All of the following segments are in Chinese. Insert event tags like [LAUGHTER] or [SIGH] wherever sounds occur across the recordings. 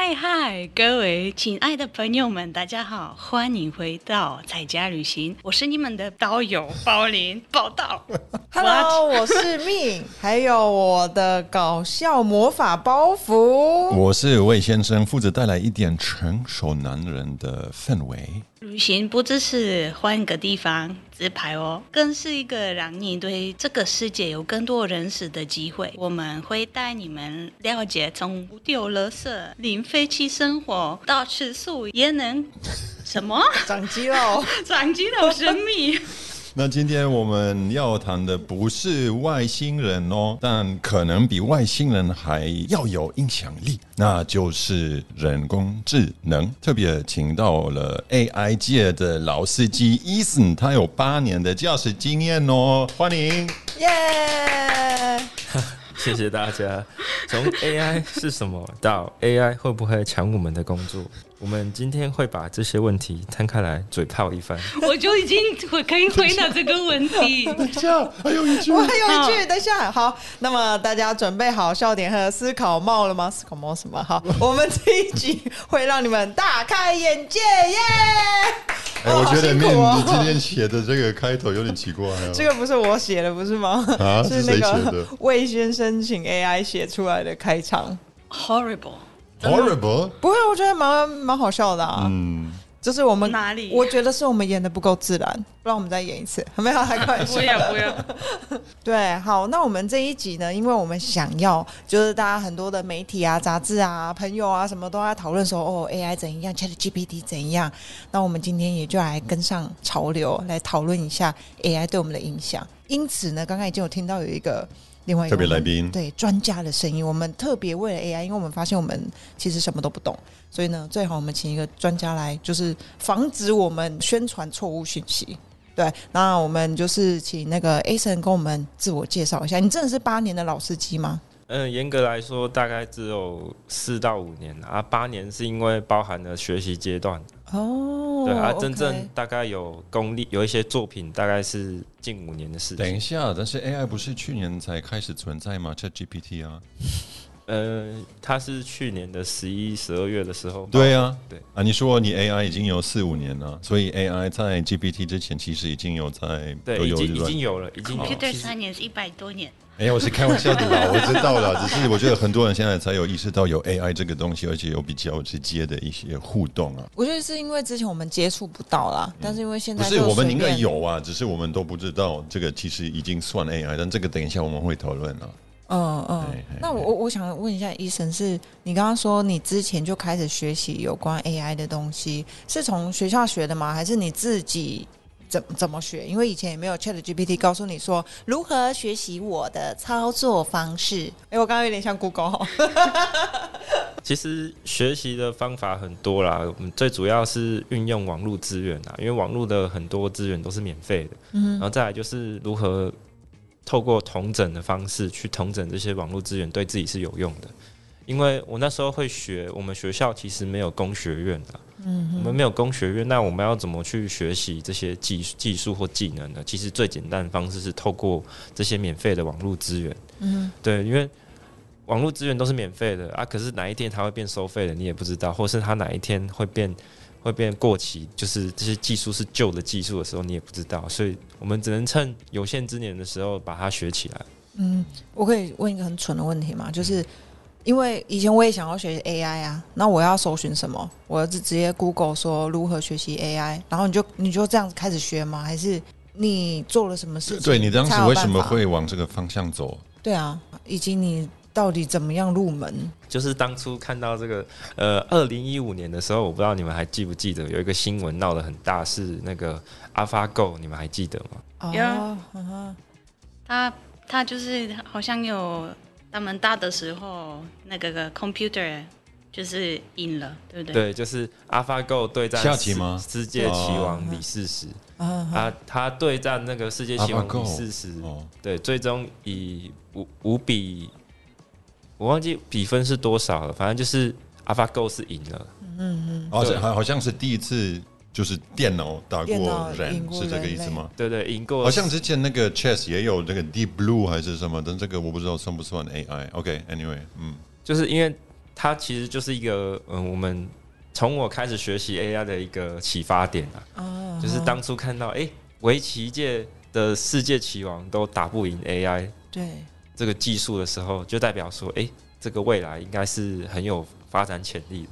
嗨嗨，各位亲爱的朋友们，大家好，欢迎回到在家旅行，我是你们的导游包林报道。[LAUGHS] Hello，我是命，还有我的搞笑魔法包袱。我是魏先生，负责带来一点成熟男人的氛围。旅行不只是换个地方自拍哦，更是一个让你对这个世界有更多认识的机会。我们会带你们了解从不丢垃圾、零废弃生活到吃素也能什么长肌肉，[LAUGHS] 长肌肉生命。那今天我们要谈的不是外星人哦，但可能比外星人还要有影响力，那就是人工智能。特别请到了 AI 界的老司机 Eason，他有八年的驾驶经验哦，欢迎。耶！[LAUGHS] 谢谢大家。从 AI 是什么到 AI 会不会抢我们的工作，我们今天会把这些问题摊开来嘴炮一番。[LAUGHS] 我就已经我可以回答这个问题。等一下，还有一句我还有一句，等一下，好，那么大家准备好笑点和思考帽了吗？思考帽什么？好，[LAUGHS] 我们这一集会让你们大开眼界，耶！哎，我觉得面哦你今天写的这个开头有点奇怪哦。这个不是我写的，不是吗？啊 [LAUGHS] 是那个写的魏先生请 AI 写出来的开场。Horrible，horrible，不会，我觉得蛮蛮好笑的啊。嗯，就是我们哪里我觉得是我们演的不够自然，不然我们再演一次，没有开玩笑不。要不要。[LAUGHS] 对，好，那我们这一集呢，因为我们想要，就是大家很多的媒体啊、杂志啊、朋友啊，什么都在讨论说，哦，AI 怎样，Chat GPT 怎样。那我们今天也就来跟上潮流，来讨论一下 AI 对我们的影响。因此呢，刚刚已经有听到有一个另外一个特别来宾对专家的声音，我们特别为了 AI，因为我们发现我们其实什么都不懂，所以呢，最好我们请一个专家来，就是防止我们宣传错误讯息。对，那我们就是请那个 A 神跟我们自我介绍一下。你真的是八年的老司机吗？嗯，严格来说，大概只有四到五年啊，八年是因为包含了学习阶段。哦，对啊，真正大概有功力，有一些作品大概是近五年的事情。等一下，但是 AI 不是去年才开始存在吗？ChatGPT 啊，呃，它是去年的十一、十二月的时候。对啊，对啊，你说你 AI 已经有四五年了，所以 AI 在 GPT 之前其实已经有在对，已经已经有了，已经有。Computer 其实三年是一百多年，哎，我是开玩笑的啦，我知道了，[LAUGHS] 只是我觉得很多人现在才有意识到有 AI 这个东西，而且有比较直接的一些互动啊。我觉得是因为之前我们接触不到啦，但是因为现不在不是我们应该有啊，只是我们都不知道这个其实已经算 AI，但这个等一下我们会讨论啊。嗯嗯那我我我想问一下，医生是你刚刚说你之前就开始学习有关 AI 的东西，是从学校学的吗？还是你自己怎怎么学？因为以前也没有 Chat GPT 告诉你说如何学习我的操作方式。哎，我刚刚有点像 Google 哦。[LAUGHS] 其实学习的方法很多啦，我们最主要是运用网络资源啊，因为网络的很多资源都是免费的，嗯然后再来就是如何透过同整的方式去同整这些网络资源，对自己是有用的。因为我那时候会学，我们学校其实没有工学院的，嗯，我们没有工学院，那我们要怎么去学习这些技技术或技能呢？其实最简单的方式是透过这些免费的网络资源，嗯，对，因为网络资源都是免费的啊，可是哪一天它会变收费的，你也不知道，或是它哪一天会变会变过期，就是这些技术是旧的技术的时候，你也不知道，所以我们只能趁有限之年的时候把它学起来。嗯，我可以问一个很蠢的问题吗？就是因为以前我也想要学 AI 啊，那我要搜寻什么？我是直接 Google 说如何学习 AI，然后你就你就这样子开始学吗？还是你做了什么事情？对你当时为什么？会往这个方向走？对啊，以及你到底怎么样入门？就是当初看到这个，呃，二零一五年的时候，我不知道你们还记不记得有一个新闻闹得很大，是那个 AlphaGo，你们还记得吗？有哦，他他就是好像有他们大的时候，那个个 computer 就是赢了，对不对？对，就是 AlphaGo 对战世下棋吗？世界棋王李世石。嗯哼啊，他对战那个世界棋王李世石，哦，对，最终以五五比，我忘记比分是多少了，反正就是 AlphaGo 是赢了。好对像好好像是第一次，就是电脑打过人是这个意思吗？对对，赢过好像之前那个 Chess 也有那个 Deep Blue 还是什么，但这个我不知道算不算 AI。OK，Anyway，、嗯，就是因为它其实就是一个嗯，我们从我开始学习 AI 的一个启发点啊，哦，就是当初看到哎，围棋界的世界棋王都打不赢 AI 对这个技术的时候，就代表说，哎，这个未来应该是很有发展潜力的。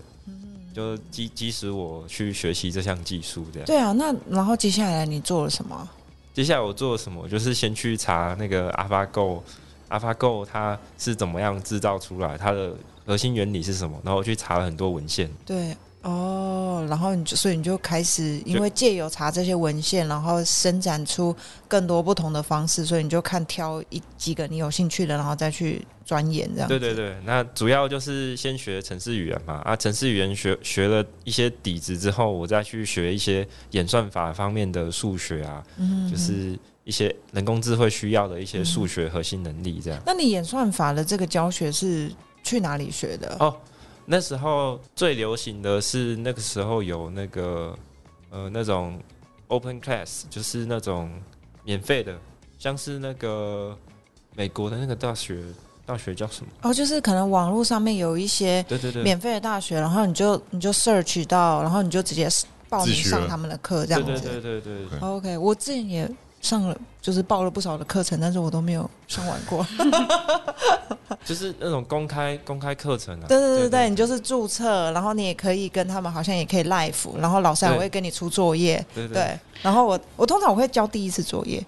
就即即使我去学习这项技术，这样。对啊，那然后接下来你做了什么？接下来我做了什么？就是先去查那个 AlphaGo，AlphaGo 它是怎么样制造出来，它的核心原理是什么？然后我去查了很多文献。对，哦，然后你就所以你就开始，因为借由查这些文献，然后伸展出更多不同的方式，所以你就看挑一几个你有兴趣的，然后再去钻研这样。对对对，那主要就是先学程式语言嘛，啊，程式语言学学了一些底子之后，我再去学一些演算法方面的数学啊，嗯，就是一些人工智慧需要的一些数学核心能力这样。那你演算法的这个教学是去哪里学的？哦，那时候最流行的是那个时候有那个呃那种 open class，就是那种免费的，像是那个美国的那个大学，大学叫什么？哦，就是可能网络上面有一些对对对，免费的大学，然后你就你就 search 到，然后你就直接报名上他们的课这样子。对对对对对对。OK，我自己也上了，就是报了不少的课程，但是我都没有上完过。[LAUGHS] 就是那种公开公开课程啊。对对对对，你就是注册，然后你也可以跟他们好像也可以 live，然后老师还对会跟你出作业。对对对，然后我我通常我会交第一次作业。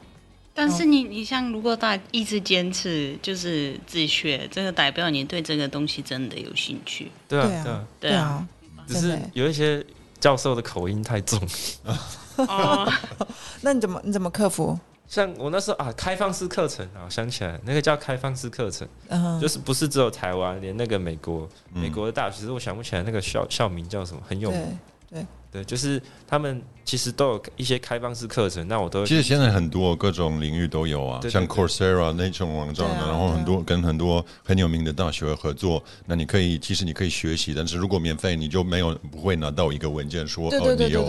但是你你像如果大一直坚持就是自学，这个代表你对这个东西真的有兴趣。对啊对啊对啊，只是有一些教授的口音太重，[LAUGHS] 哦，[LAUGHS] 那你怎么你怎么克服？像我那时候啊，开放式课程啊，我想起来那个叫开放式课程，嗯，就是不是只有台湾，连那个美国嗯。美国的大学，其实我想不起来那个校校名叫什么，很有名。对，对，就是他们其实都有一些开放式课程。那我都其实现在很多各种领域都有啊，像 Coursera 那种网站，然后很多跟很多很有名的大学合作。那你可以其实你可以学习，但是如果免费，你就没有不会拿到一个文件说哦，你有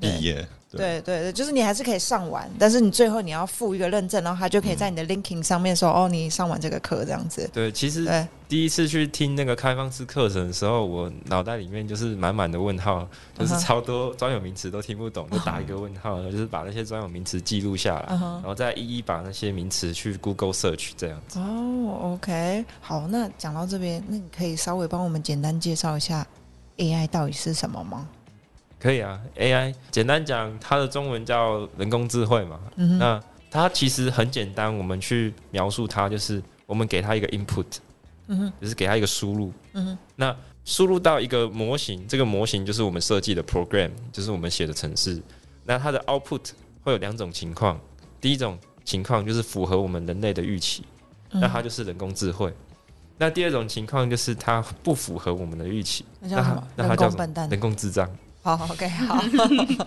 毕业。对对对，就是你还是可以上完，但是你最后你要付一个认证，然后他就可以在你的 linking 上面说哦，你上完这个课这样子。对，其实第一次去听那个开放式课程的时候，我脑袋里面就是满满的问号。就是超多专有名词都听不懂，就打一个问号，然后就是把那些专有名词记录下来，然后再一一把那些名词去 Google search 这样子。哦，OK，好，那讲到这边，那你可以稍微帮我们简单介绍一下 AI 到底是什么吗？可以啊，AI 简单讲，它的中文叫人工智慧嘛。嗯，那它其实很简单，我们去描述它，就是我们给它一个 input，嗯哼，就是给它一个输入。嗯哼，那输入到一个模型，这个模型就是我们设计的 program，就是我们写的程式。那它的 output 会有两种情况，第一种情况就是符合我们人类的预期，嗯那它就是人工智慧。那第二种情况就是它不符合我们的预期，那叫什么？那它叫什么工笨蛋。人工智障。好好，OK，好。[LAUGHS]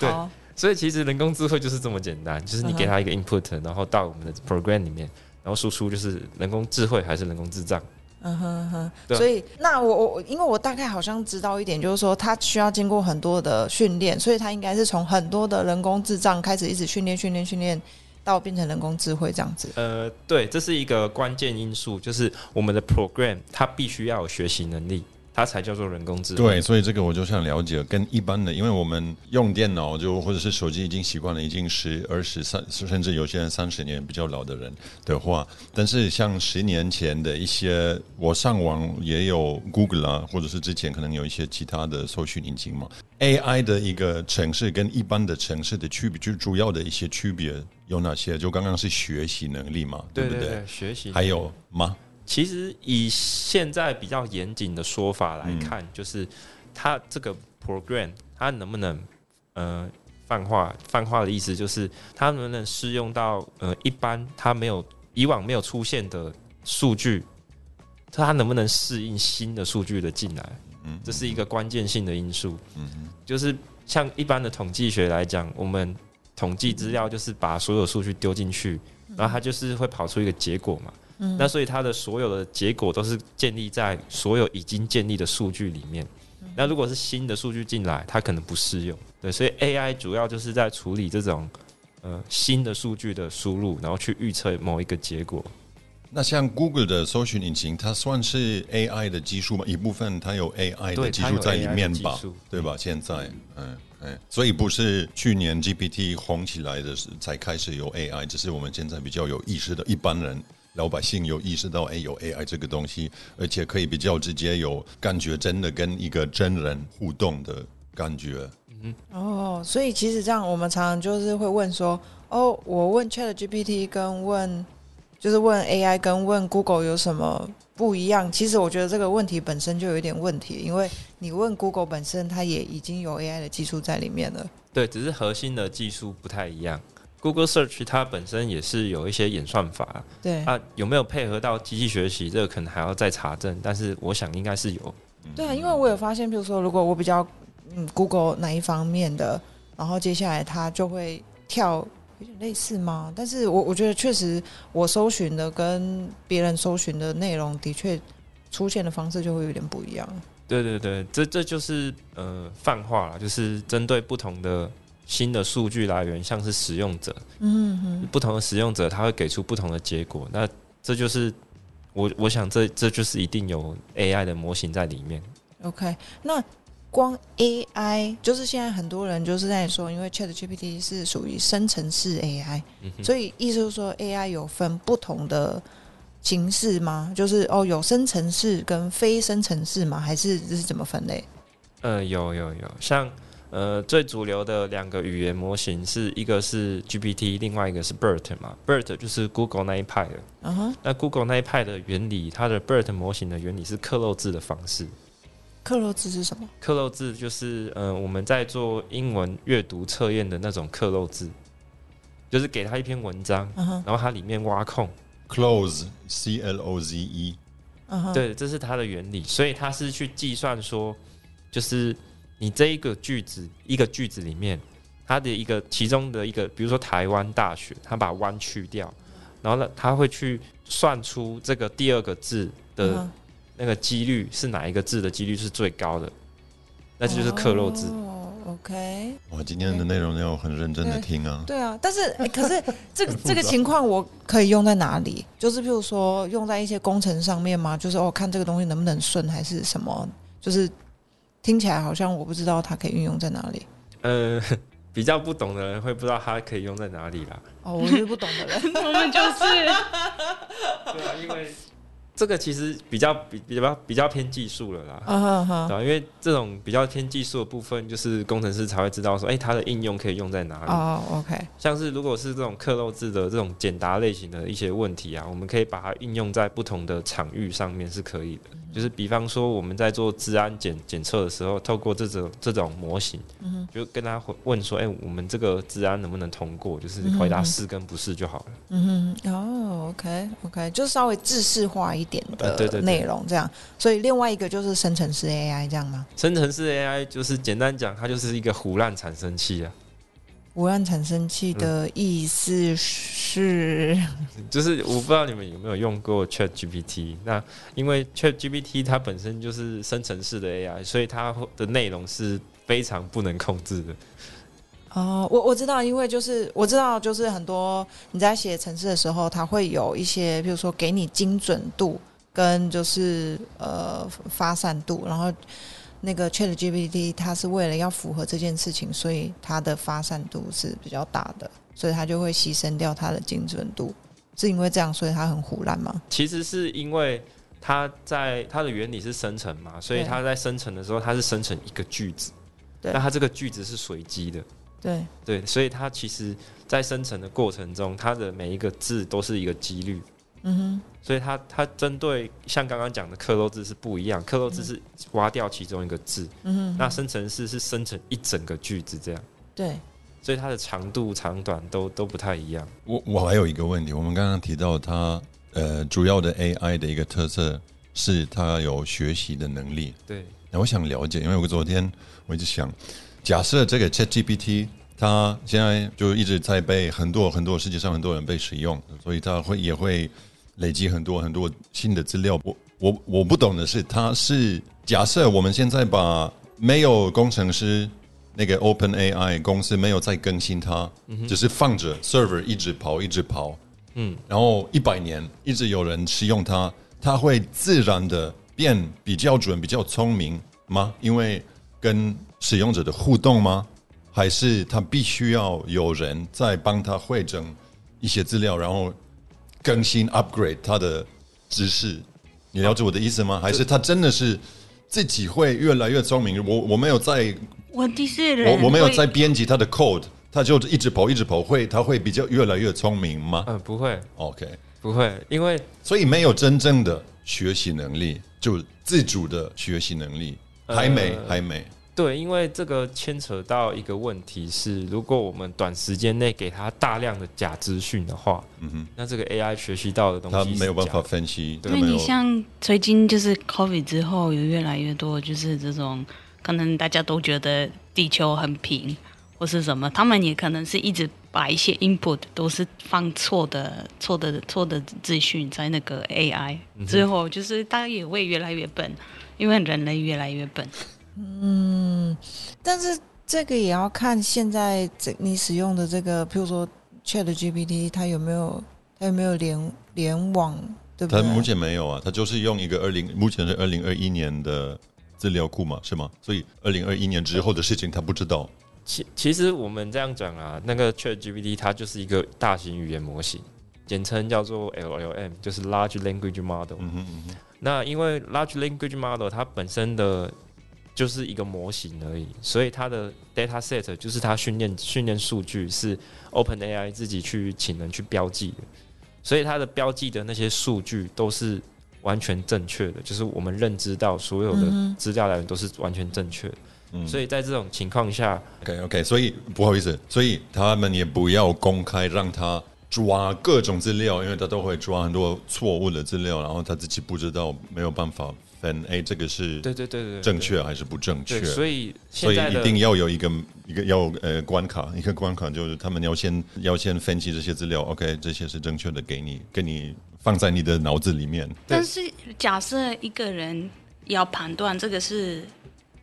对所以其实人工智慧就是这么简单，就是你给它一个 input，然后到我们的 program 里面，然后输出就是人工智慧还是人工智障。嗯哼哼，所以那我我我因为我大概好像知道一点，就是说他需要经过很多的训练，所以他应该是从很多的人工智障开始，一直训练训练训练，到变成人工智慧这样子。呃，对，这是一个关键因素，就是我们的 program 它必须要有学习能力，它才叫做人工智能。对，所以这个我就想了解，跟一般的，因为我们用电脑就或者是手机已经习惯了，已经十、二十、三，甚至有些人三十年比较老的人的话，但是像十年前的一些，我上网也有 Google 啊，或者是之前可能有一些其他的搜寻引擎嘛，AI 的一个城市跟一般的城市的区别，就主要的一些区别有哪些？就刚刚是学习能力嘛，不对对对，学习还有吗？其实以现在比较严谨的说法来看，就是它这个 program 它能不能呃泛化？泛化的意思就是它能不能适用到呃一般它没有以往没有出现的数据，它能不能适应新的数据的进来？嗯这是一个关键性的因素。嗯就是像一般的统计学来讲，我们统计资料就是把所有数据丢进去，然后它就是会跑出一个结果嘛。嗯那所以它的所有的结果都是建立在所有已经建立的数据里面。那如果是新的数据进来，它可能不适用。对，所以 AI 主要就是在处理这种呃新的数据的输入，然后去预测某一个结果。那像 Google 的搜寻引擎，它算是 AI 的技术吗？一部分它有 AI 的技术在里面吧对吧？现在，嗯嗯，所以不是去年 GPT 红起来的时才开始有 AI，只是我们现在比较有意识的一般人。老百姓有意识到，哎，有 AI 这个东西，而且可以比较直接有感觉，真的跟一个真人互动的感觉。嗯哦，所以其实这样，我们常常就是会问说，哦，我问 Chat GPT 跟问就是问 AI 跟问 Google 有什么不一样？其实我觉得这个问题本身就有一点问题，因为你问 Google 本身，它也已经有 AI 的技术在里面了。对，只是核心的技术不太一样。Google Search 它本身也是有一些演算法，对，啊，有没有配合到机器学习，这个可能还要再查证，但是我想应该是有。对啊，因为我有发现，比如说，如果我比较嗯 Google 哪一方面的，然后接下来它就会跳，有点类似吗？但是我我觉得确实，我搜寻的跟别人搜寻的内容的确出现的方式就会有点不一样。对对对，这这就是呃泛化了，就是针对不同的新的数据来源，像是使用者，嗯哼，不同的使用者他会给出不同的结果，那这就是我我想这这就是一定有 AI 的模型在里面。OK，那光 AI 就是现在很多人就是在说，因为 Chat GPT 是属于生成式 AI，、嗯，所以意思就是说 AI 有分不同的形式吗？就是哦，有生成式跟非生成式吗？还是这是怎么分类？呃，有有有，像呃最主流的两个语言模型是一个是 GPT，另外一个是 BERT 嘛，BERT 就是 Google 那一派的。嗯哼，那 Google 那一派的原理，它的 BERT 模型的原理是克漏字的方式。克漏字是什么？克漏字就是呃我们在做英文阅读测验的那种克漏字，就是给他一篇文章，然后它里面挖空。Close C L O Z E，对，这是它的原理，所以它是去计算说，就是你这一个句子一个句子里面，它的一个其中的一个，比如说台湾大学，它把湾去掉，然后呢，它会去算出这个第二个字的那个几率是哪一个字的几率是最高的，那这就是克漏字。哦，OK，哇，今天的内容要很认真的听啊。对啊，但是、诶可是这 [LAUGHS] 个这个情况我可以用在哪里？就是譬如说用在一些工程上面吗？就是哦，看这个东西能不能顺，还是什么？就是听起来好像我不知道它可以运用在哪里。呃，[LAUGHS] 比较不懂的人会不知道它可以用在哪里啦。哦，我是不懂的人。[LAUGHS] 我们就是对啊，因为这个其实比较比比较比较偏技术了啦。嗯哼哼，对啊，因为这种比较偏技术的部分，就是工程师才会知道说，哎、它的应用可以用在哪里。哦，OK，像是如果是这种克漏字的这种简答类型的一些问题啊，我们可以把它应用在不同的场域上面是可以的。就是比方说我们在做治安检检测的时候，透过这种这种模型，嗯就跟他回问说，哎、我们这个治安能不能通过？就是回答是跟不是就好了。嗯哼，哦，OK，OK，、就稍微制式化一点的内容这样。所以另外一个就是生成式 AI 这样吗？生成式 AI 就是简单讲，它就是一个胡乱产生器啊。无按产生器的意思是，[LAUGHS] 就是我不知道你们有没有用过 Chat GPT，那因为 Chat GPT 它本身就是生成式的 AI，所以它的内容是非常不能控制的。哦，我我知道，因为就是我知道，就是很多你在写程式的时候，它会有一些，比如说给你精准度跟就是呃发散度，然后那个 Chat GPT 它是为了要符合这件事情，所以它的发散度是比较大的，所以它就会牺牲掉它的精准度，是因为这样，所以它很胡乱吗？其实是因为它在它的原理是生成嘛，所以它在生成的时候，它是生成一个句子，对。那它这个句子是随机的，对，对，所以它其实在生成的过程中，它的每一个字都是一个几率。嗯哼。所以它它针对像刚刚讲的克漏字是不一样，克漏字是挖掉其中一个字，嗯哼，那生成式是生成一整个句子这样，对，所以它的长度长短都都不太一样。我我还有一个问题，我们刚刚提到它呃主要的 AI 的一个特色是它有学习的能力。对，那我想了解，因为我昨天我一直想，假设这个 ChatGPT 它现在就一直在被很多很多世界上很多人被使用，所以它会也会累积很多很多新的资料。我我我不懂的是，它是假设我们现在把没有工程师那个 Open AI 公司没有再更新它，只是放着 server 一直跑一直跑，嗯，然后一百年一直有人使用它，它会自然的变比较准、比较聪明吗？因为跟使用者的互动吗？还是他必须要有人在帮他汇整一些资料，然后更新 upgrade 他的知识？你了解我的意思吗？还是他真的是自己会越来越聪明？我我没有在问题是人我我没有在编辑他的 code，他就一直跑一直跑，会他会比较越来越聪明吗嗯、不会，？OK，不会，因为所以没有真正的学习能力，就自主的学习能力，还没呃还没。对，因为这个牵扯到一个问题是，如果我们短时间内给他大量的假资讯的话，嗯哼，那这个 AI 学习到的东西他没有办法分析，因为他没有你像最近就是 COVID 之后，有越来越多就是这种可能大家都觉得地球很平或是什么，他们也可能是一直把一些 input 都是放错的、错的、错的资讯在那个 AI 之后，就是大家也会越来越笨，因为人类越来越笨。但是这个也要看现在这你使用的这个，譬如说 Chat GPT，它有没有它有没有连联网，对不对？它目前没有啊，它就是用一个二零，目前是二零二一年的资料库嘛，是吗？所以二零二一年之后的事情他不知道。其其实我们这样讲啊，那个 ChatGPT 它就是一个大型语言模型，简称叫做 LLM，就是 Large Language Model。嗯哼嗯哼，那因为 Large Language Model 它本身的就是一个模型而已，所以它的 data set 就是它训练训练数据是 OpenAI 自己去请人去标记的，所以它的标记的那些数据都是完全正确的，就是我们认知到所有的嗯资料来源都是完全正确的。嗯。所以在这种情况下，OK OK，所以不好意思，所以他们也不要公开让他抓各种资料，因为他都会抓很多错误的资料，然后他自己不知道，没有办法分，哎，这个是对对对对对，正确还是不正确，？所以所以一定要有一个一个要呃关卡，一个关卡就是他们要先要先分析这些资料，OK，这些是正确的，给你给你放在你的脑子里面。但是假设一个人要判断这个是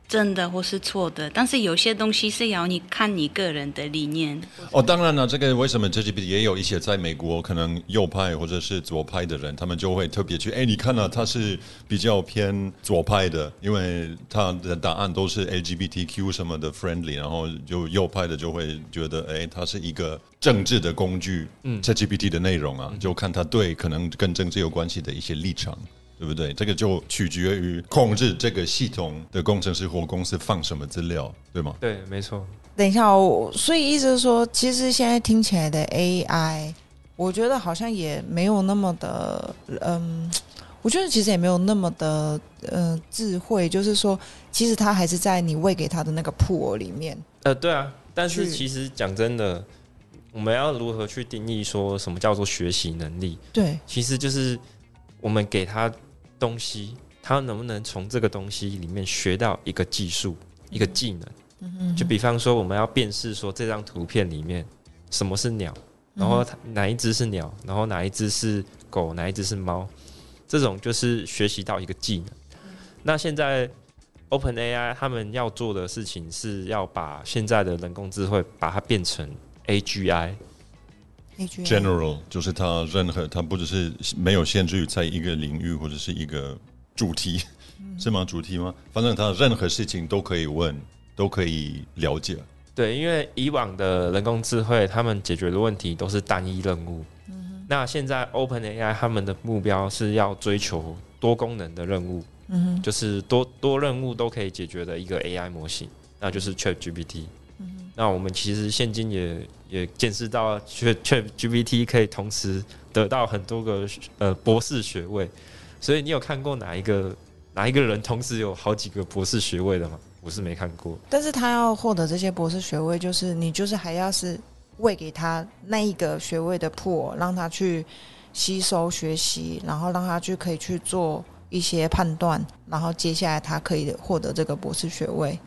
真的或是错的，但是有些东西是要你看你个人的理念。哦，当然了，这个为什么 GPT 也有一些在美国可能右派或者是左派的人，他们就会特别去，哎，你看了、他是比较偏左派的，因为他的答案都是 LGBTQ 什么的 friendly，然后就右派的就会觉得，哎，他是一个政治的工具，嗯，ChatGPT 的内容啊，就看他对可能跟政治有关系的一些立场。对不对？这个就取决于控制这个系统的工程师或公司放什么资料，对吗？对，没错，等一下哦，所以意思是说，其实现在听起来的 AI，我觉得好像也没有那么的，嗯，我觉得其实也没有那么的，呃，智慧，就是说，其实它还是在你喂给它的那个 pool 里面。呃，对啊，但是其实讲真的，我们要如何去定义说什么叫做学习能力？对，其实就是我们给他东西，他能不能从这个东西里面学到一个技术、一个技能？就比方说，我们要辨识说这张图片里面什么是鸟，然后它哪一只是鸟，然后哪一只是狗，哪一只是猫，这种就是学习到一个技能。那现在 OpenAI 他们要做的事情是要把现在的人工智慧把它变成 AGI，AGI general 就是它任何它不只是没有限制于在一个领域或者是一个主题，[LAUGHS] 是吗？主题吗？反正它任何事情都可以问，都可以了解。对，因为以往的人工智慧，他们解决的问题都是单一任务。那现在 OpenAI 他们的目标是要追求多功能的任务，嗯就是多多任务都可以解决的一个 AI 模型，那就是 ChatGPT。那我们其实现今也也见识到 Chat ChatGPT 可以同时得到很多个呃博士学位，所以你有看过哪一个哪一个人同时有好几个博士学位的吗？我是没看过。但是他要获得这些博士学位，就是你就是还要是喂给他那一个学位的 pool，让他去吸收学习，然后让他去可以去做一些判断，然后接下来他可以获得这个博士学位。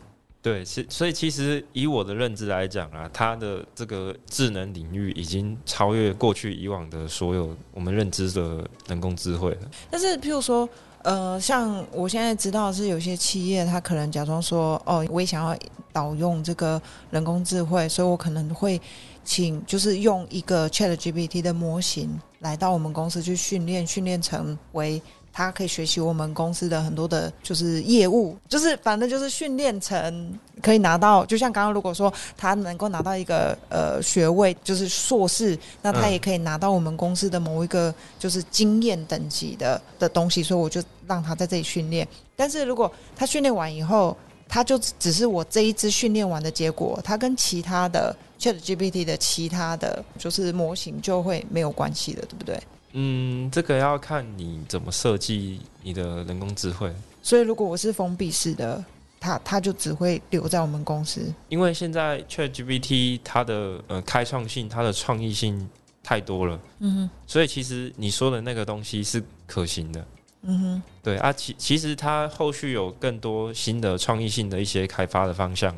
对，其所以其实以我的认知来讲啊，它的这个智能领域已经超越过去以往的所有我们认知的人工智慧了。但是，譬如说，呃，像我现在知道是有些企业，他可能假装说，哦，我也想要导用这个人工智慧，所以我可能会请，就是用一个 Chat GPT 的模型，来到我们公司去训练，训练成为他可以学习我们公司的很多的，就是业务，就是反正就是训练成可以拿到，就像刚刚如果说他能够拿到一个呃学位，就是硕士，那他也可以拿到我们公司的某一个就是经验等级的的东西，所以我就让他在这里训练。但是如果他训练完以后，他就只是我这一支训练完的结果，他跟其他的 Chat GPT 的其他的就是模型就会没有关系了，对不对？嗯，这个要看你怎么设计你的人工智慧，所以如果我是封闭式的，它它就只会留在我们公司。因为现在 ChatGPT 它的呃开创性、它的创意性太多了，嗯哼，所以其实你说的那个东西是可行的。嗯哼，对啊，其其实它后续有更多新的创意性的一些开发的方向，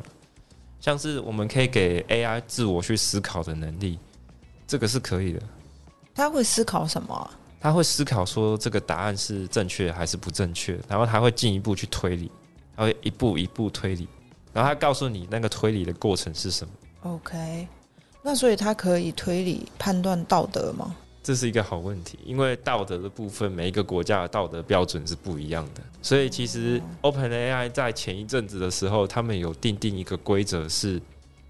像是我们可以给 AI 自我去思考的能力，这个是可以的。他会思考什么啊、他会思考说这个答案是正确还是不正确，然后他会进一步去推理，他会一步一步推理，然后他告诉你那个推理的过程是什么。OK，那所以他可以推理判断道德吗？这是一个好问题，因为道德的部分，每一个国家的道德标准是不一样的，所以其实 OpenAI 在前一阵子的时候，他们有定定一个规则是，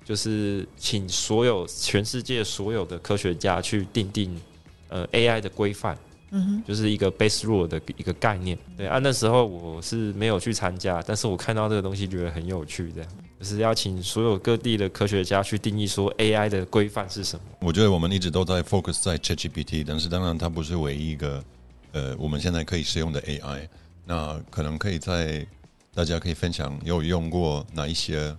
就是请所有全世界所有的科学家去定定呃 AI 的规范，嗯哼，就是一个 base rule 的一个概念。对啊，那时候我是没有去参加，但是我看到这个东西觉得很有趣，这样就是要请所有各地的科学家去定义说 AI 的规范是什么。我觉得我们一直都在 focus 在 ChatGPT，但是当然它不是唯一一个呃我们现在可以使用的 AI。那可能可以在大家可以分享有用过哪一些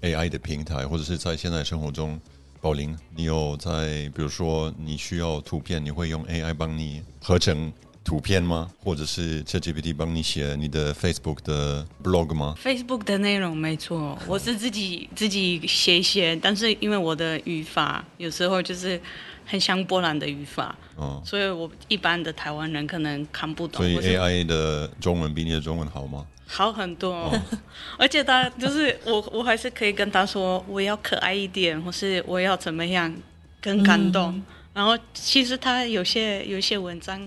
AI 的平台，或者是在现在生活中，宝林，你有在比如说你需要图片，你会用 AI 帮你合成图片吗？或者是 ChatGPT 帮你写你的 Facebook 的 blog 吗？Facebook 的内容没错，我是自己自己写一写，但是因为我的语法有时候就是很像波兰的语法，哦，所以我一般的台湾人可能看不懂，所以 AI 的中文比你的中文好吗？好很多、哦，[LAUGHS] 而且他就是我，我还是可以跟他说我要可爱一点，或是我要怎么样更感动。然后其实他有些有些文章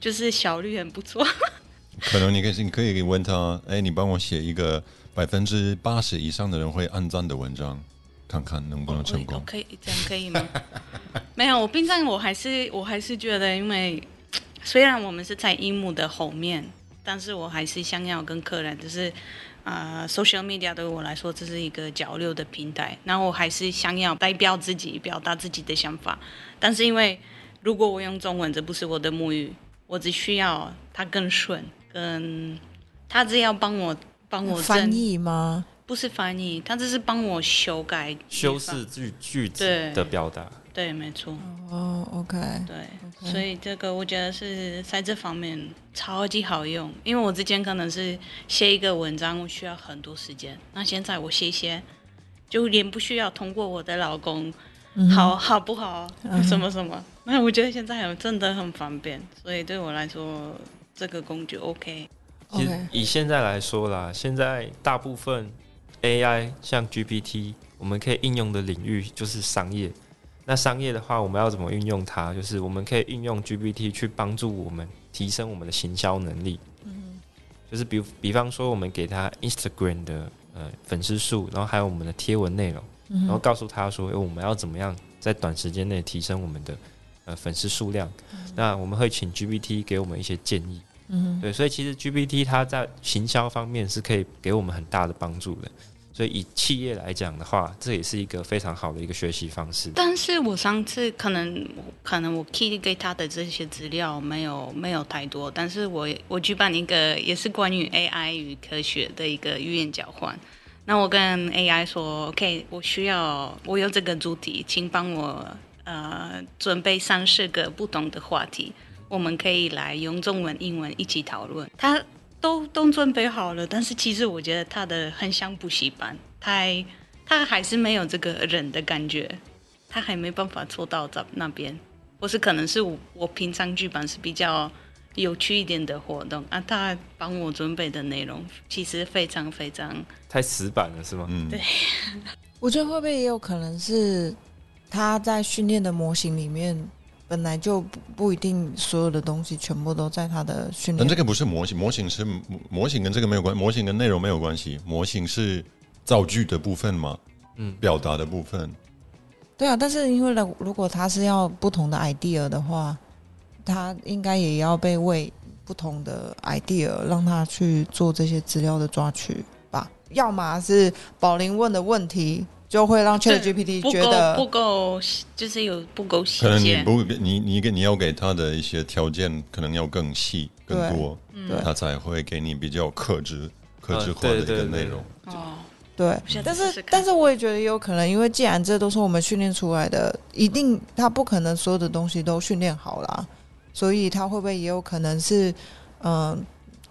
就是效率很不错，[LAUGHS] 可能你可以你可以问他，哎，你帮我写一个百分之八十以上的人会按赞的文章，看看能不能成功。可以这样可以吗？[LAUGHS] 没有，我平常我还是我还是觉得，因为虽然我们是在樱木的后面，但是我还是想要跟客人，就是呃，social media 对我来说这是一个交流的平台，然后我还是想要代表自己，表达自己的想法。但是因为如果我用中文，这不是我的母语，我只需要它更顺，更他只要帮我帮我翻，译吗？不是翻译，他只是帮我修改修饰句句子的表达。对，没错，哦，OK，对所以这个我觉得是在这方面超级好用。因为我之前可能是写一个文章，我需要很多时间，那现在我写一写，就连不需要通过我的老公，嗯好好不好，[LAUGHS] 什么什么，那我觉得现在很真的很方便，所以对我来说这个工具 OK。其实以现在来说啦，现在大部分 AI 像 GPT，我们可以应用的领域就是商业。那商业的话，我们要怎么运用它？就是我们可以运用 GPT 去帮助我们提升我们的行销能力。就是比比方说，我们给他 Instagram 的呃粉丝数，然后还有我们的贴文内容，然后告诉他说，诶我们要怎么样在短时间内提升我们的呃粉丝数量。那我们会请 GPT 给我们一些建议。嗯对，所以其实 GPT 它在行销方面是可以给我们很大的帮助的。所以以企业来讲的话，这也是一个非常好的一个学习方式。但是我上次可能可能我 key 给他的这些资料没有没有太多，但是我我举办一个也是关于 AI 与科学的一个语言交换。那我跟 AI 说，OK，我需要我有这个主题，请帮我呃准备三十个不同的话题，我们可以来用中文、英文一起讨论。他都都准备好了，但是其实我觉得他的很像补习班，他还他还是没有这个人的感觉，他还没办法做到在那边，或是可能是我我平常剧本是比较有趣一点的活动啊，他帮我准备的内容其实非常非常太死板了是吗？嗯，对我觉得会不会也有可能是他在训练的模型里面本来就不不一定所有的东西全部都在它的训练。但这个不是模型，模型是模模型跟这个没有关，模型跟内容没有关系，模型是造句的部分嘛，嗯嗯，表达的部分。对啊，但是因为呢，如果他是要不同的 idea 的话，他应该也要被喂不同的 idea，让他去做这些资料的抓取吧。要么是宝林问的问题，就会让 ChatGPT 觉得不够，就是有不够细可能你节。不你你给你要给他的一些条件，可能要更细更多，对。他才会给你比较克制克制化的一个内容。哦，对，但是但是我也觉得也有可能，因为既然这都是我们训练出来的，一定他不可能所有的东西都训练好啦，所以他会不会也有可能是，嗯、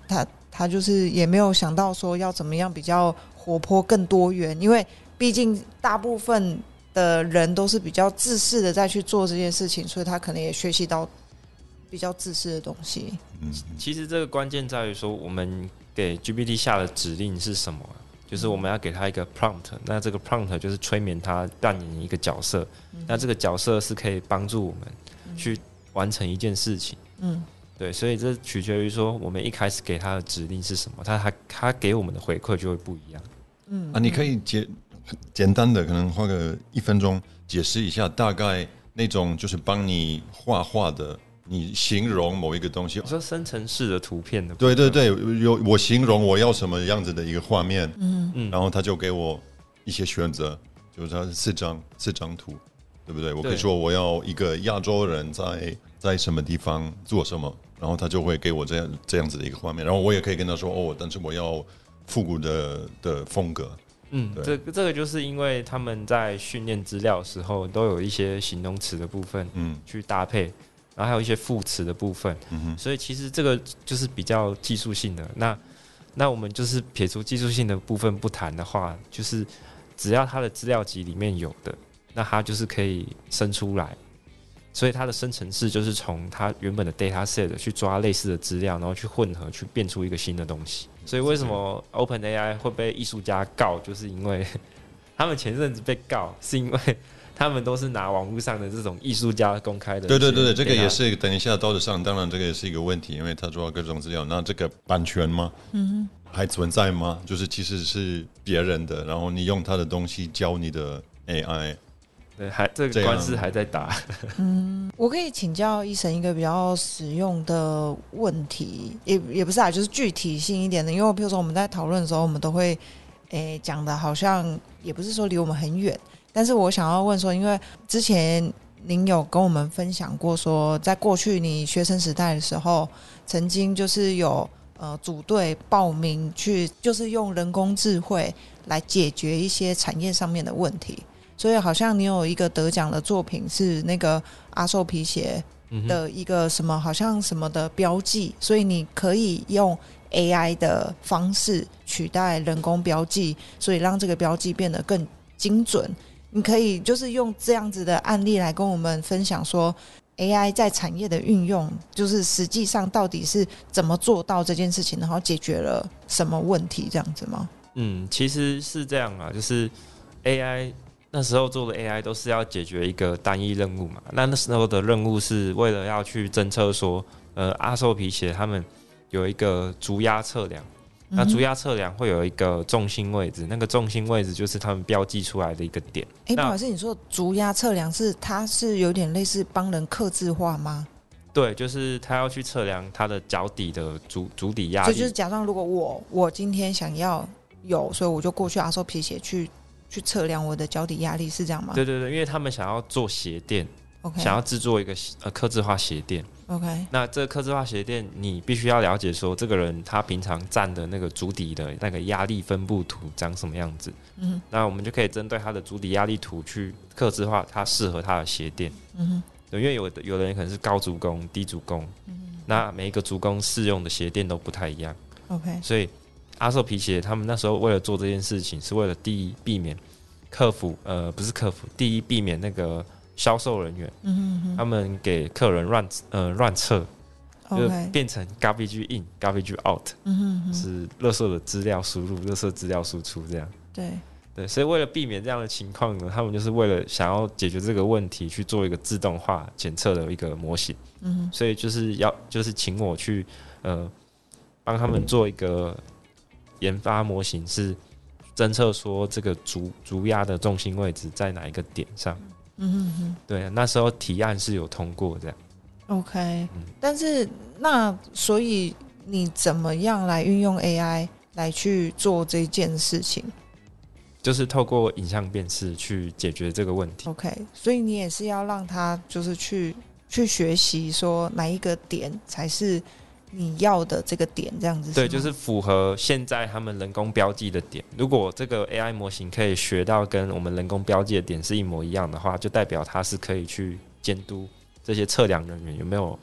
他他就是也没有想到说要怎么样比较活泼更多元，因为毕竟大部分的人都是比较自私的在去做这件事情，所以他可能也学习到比较自私的东西。嗯，其实这个关键在于说，我们给 GPT 下的指令是什么啊？就是我们要给他一个 prompt，那这个 prompt 就是催眠他扮演一个角色，那这个角色是可以帮助我们去完成一件事情。嗯，对，所以这取决于说我们一开始给他的指令是什么，他他他给我们的回馈就会不一样。嗯啊，你可以简简单的可能花个一分钟解释一下，大概那种就是帮你画画的，你形容某一个东西。你。说生成式的图片对对对，有我形容我要什么样子的一个画面，嗯。嗯。然后他就给我一些选择，就是他四张四张图，对不对？我可以说我要一个亚洲人在在什么地方做什么，然后他就会给我这样这样子的一个画面，然后我也可以跟他说哦，但是我要复古的的风格，嗯，这这个就是因为他们在训练资料的时候都有一些形容词的部分嗯去搭配，然后还有一些副词的部分，嗯哼，所以其实这个就是比较技术性的。那那我们就是撇除技术性的部分不谈的话，就是只要它的资料集里面有的，那它就是可以生出来。所以它的生成式就是从它原本的 data set 去抓类似的资料，然后去混合，去变出一个新的东西。所以为什么 Open AI 会被艺术家告，就是因为 [LAUGHS] 他们前阵子被告，是因为他们都是拿网络上的这种艺术家公开的。对对对对，这个也。是等一下道德上，当然这个也是一个问题，因为他抓各种资料，那这个版权吗？嗯还存在吗？就是其实是别人的，然后你用他的东西教你的 AI，对，还这个官司还在打。嗯，我可以请教医生一个比较实用的问题，也也不是啊，就是具体性一点的。因为比如说我们在讨论的时候，我们都会诶讲的好像也不是说离我们很远，但是我想要问说，因为之前您有跟我们分享过说，在过去你学生时代的时候，曾经就是有呃组队报名去，就是用人工智慧来解决一些产业上面的问题。所以好像你有一个得奖的作品是那个阿寿皮鞋的一个什么，好像什么的标记，所以你可以用 AI 的方式取代人工标记，所以让这个标记变得更精准。你可以就是用这样子的案例来跟我们分享说。AI 在产业的运用，就是实际上到底是怎么做到这件事情，然后解决了什么问题，这样子吗？嗯，其实是这样啊，就是 AI 那时候做的 AI 都是要解决一个单一任务嘛。那那时候的任务是为了要去侦测说，呃，阿寿皮鞋他们有一个足压测量，那足压测量会有一个重心位置，那个重心位置就是他们标记出来的一个点。哎，不那好意思，你说足压测量是它是有点类似帮人刻字化吗？对，就是他要去测量他的脚底的足足底压力。所以就是假装，如果我我今天想要有，所以我就过去阿寿皮鞋去去测量我的脚底压力，是这样吗？对对对，因为他们想要做鞋垫，，OK，想要制作一个呃刻字化鞋垫。OK，那这个刻字化鞋垫，你必须要了解说，这个人他平常站的那个足底的那个压力分布图长什么样子。嗯那我们就可以针对他的足底压力图去刻字化他适合他的鞋垫。嗯哼，对，因为有的有的人可能是高足弓、低足弓，那每一个足弓适用的鞋垫都不太一样，，OK，所以阿寿皮鞋他们那时候为了做这件事情，是为了第一避免客服呃不是客服，第一避免那个销售人员嗯哼他们给客人乱呃乱测。就变成 garbage in garbage out，嗯哼哼，是垃圾的资料输入，垃圾资料输出这样。对，对，所以为了避免这样的情况呢，他们就是为了想要解决这个问题，去做一个自动化检测的一个模型。嗯，所以就是要就是请我去呃帮他们做一个研发模型，是侦测说这个足足压的重心位置在哪一个点上。嗯哼哼，对，那时候提案是有通过这样。OK，但是那所以你怎么样来运用 AI 来去做这件事情？就是透过影像辨识去解决这个问题。OK，所以你也是要让他就是去去学习说哪一个点才是你要的这个点，这样子。对，就是符合现在他们人工标记的点。如果这个 AI 模型可以学到跟我们人工标记的点是一模一样的话，就代表它是可以去监督。这些测量人员有没有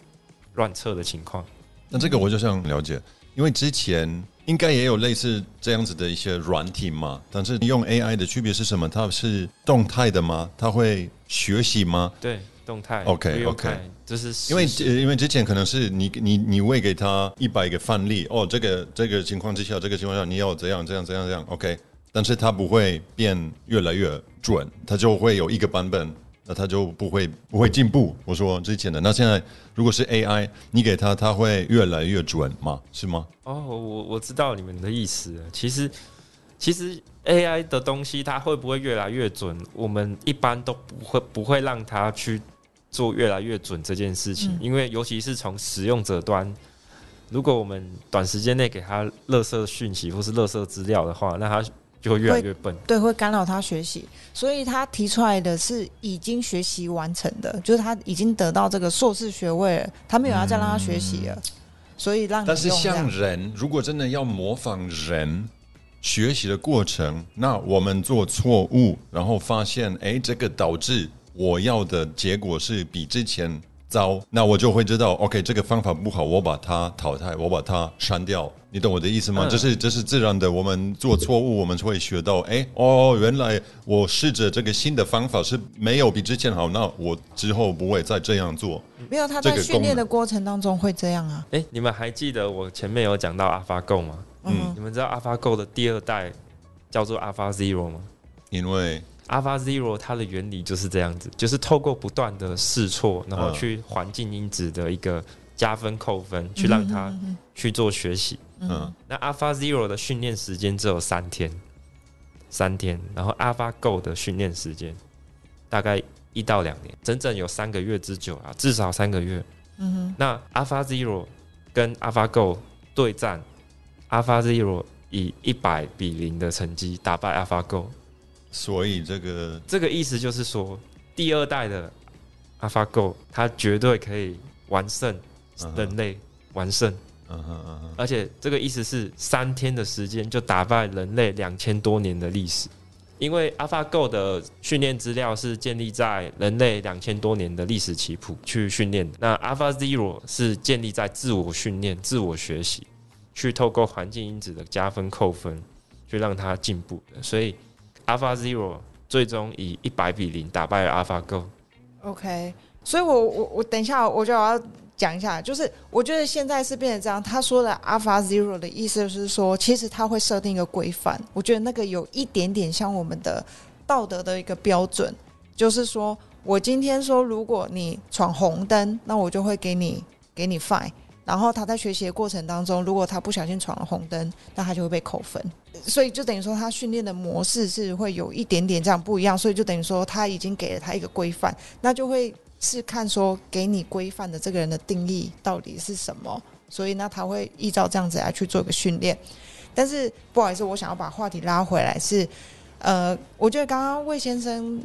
乱测的情况？那这个我就想了解，因为之前应该也有类似这样子的一些软体嘛。但是用 AI 的区别是什么？它是动态的吗？它会学习吗？对，动态。OK OK，就是因为因为之前可能是你你你喂给他一百个范例哦，这个这个情况之下，这个情况下你要怎样怎样怎样怎样 OK，但是它不会变越来越准，它就会有一个版本。那它就不会不会进步。我说之前的，那现在如果是 AI，你给他，他会越来越准吗？是吗？哦，我我知道你们的意思。其实其实 AI 的东西，它会不会越来越准？我们一般都不会不会让它去做越来越准这件事情，因为尤其是从使用者端，如果我们短时间内给他垃圾讯息或是垃圾资料的话，那他。就会越来越笨，对，会干扰他学习。所以他提出来的是已经学习完成的，就是他已经得到这个硕士学位了，他没有要再让他学习了。所以让但是像人，如果真的要模仿人学习的过程，那我们做错误，然后发现，哎，这个导致我要的结果是比之前糟，那我就会知道，OK，这个方法不好，我把它淘汰，我把它删掉。你懂我的意思吗？这是这是自然的。我们做错误，我们会学到，哎，哦，原来我试着这个新的方法是没有比之前好，那我之后不会再这样做。没有，他在训练的过程当中会这样啊。哎，你们还记得我前面有讲到 AlphaGo 吗？嗯，你们知道 AlphaGo 的第二代叫做 AlphaZero 吗？因为 AlphaZero 它的原理就是这样子，就是透过不断的试错，然后去环境因子的一个加分扣分，去让它去做学习。嗯，那 Alpha Zero 的训练时间只有三天，三天，然后 Alpha Go 的训练时间大概一到两年，整整有三个月之久啊，至少三个月。嗯哼，那 Alpha Zero 跟 Alpha Go 对战，Alpha Zero 以一百比零的成绩打败 Alpha Go，所以这个这个意思就是说，第二代的 Alpha Go 它绝对可以完胜人类，完胜。嗯嗯嗯而且这个意思是三天的时间就打败人类两千多年的历史，因为 AlphaGo 的训练资料是建立在人类两千多年的历史棋谱去训练的，那 AlphaZero 是建立在自我训练、自我学习，去透过环境因子的加分扣分，去让它进步的。所以 AlphaZero 最终以一百比零打败了 AlphaGo。OK，所以我我我等一下我就要。讲一下，就是我觉得现在是变成这样。他说的 Alpha Zero 的意思就是说，其实他会设定一个规范。我觉得那个有一点点像我们的道德的一个标准，就是说我今天说，如果你闯红灯，那我就会给你给你 fine。然后他在学习的过程当中，如果他不小心闯了红灯，那他就会被扣分。所以就等于说，他训练的模式是会有一点点这样不一样。所以就等于说，他已经给了他一个规范，那就会。是看说给你规范的这个人的定义到底是什么，所以呢他会依照这样子来去做一个训练。但是不好意思，我想要把话题拉回来，是呃，我觉得刚刚魏先生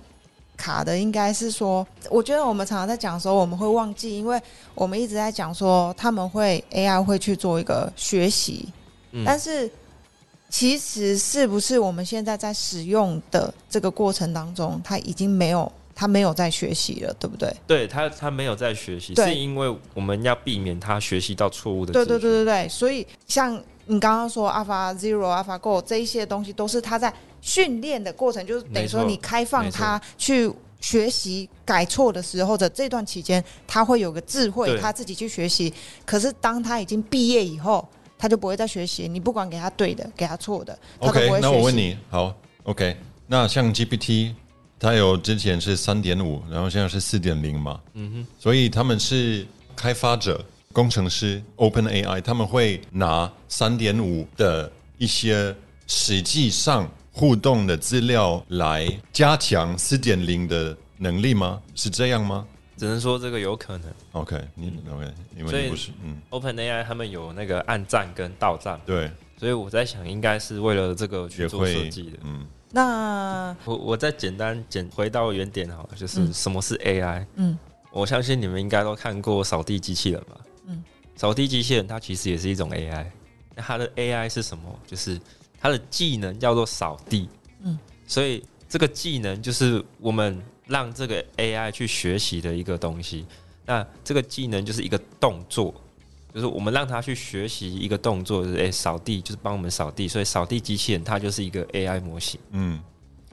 卡的应该是说，我觉得我们常常在讲的时候，我们会忘记，因为我们一直在讲说他们会 AI 会去做一个学习，但是其实是不是我们现在在使用的这个过程当中，他已经没有。他没有在学习了，对不对？对他，他没有在学习，是因为我们要避免他学习到错误的。对对对对对，所以像你刚刚说 Alpha Zero、Alpha Go 这一些东西，都是他在训练的过程，就是等于说你开放他去学习改错的时候的这段期间，他会有个智慧，他自己去学习。可是当他已经毕业以后，他就不会再学习。你不管给他对的，给他错的，他都不会学习。那我问你，好，OK。那像 GPT，它有之前是三点五，然后现在是四点零嘛，嗯哼，所以他们是开发者、工程师 Open AI，他们会拿三点五的一些实际上互动的资料来加强四点零的能力吗？是这样吗只能说这个有可能。？OK，你 OK，因为你不是，嗯，Open AI 他们有那个暗战跟倒战，对，所以我在想，应该是为了这个去做设计的。嗯，那我我再简单简回到原点好了，就是什么是 AI？嗯，我相信你们应该都看过扫地机器人吧？嗯，扫地机器人它其实也是一种 AI。那它的 AI 是什么？就是它的技能叫做扫地。嗯，所以这个技能就是我们让这个 AI 去学习的一个东西。那这个技能就是一个动作，就是我们让它去学习一个动作，就是诶扫地，就是帮我们扫地。所以扫地机器人它就是一个 AI 模型。嗯，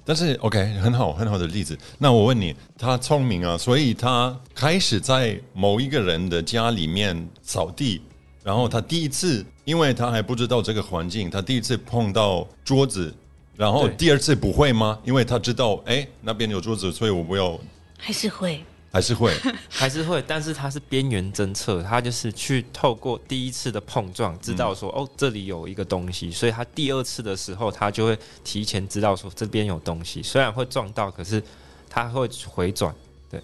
但是 OK，很好很好的例子。那我问你，他聪明啊，所以他开始在某一个人的家里面扫地，然后他第一次，因为他还不知道这个环境，他第一次碰到桌子，然后第二次不会吗？因为他知道，哎，那边有桌子，所以我不要，还是会。还是会。[LAUGHS] 还是会，但是它是边缘侦测，它就是去透过第一次的碰撞，知道说、哦这里有一个东西，所以他第二次的时候，他就会提前知道说这边有东西，虽然会撞到，可是它会回转，对，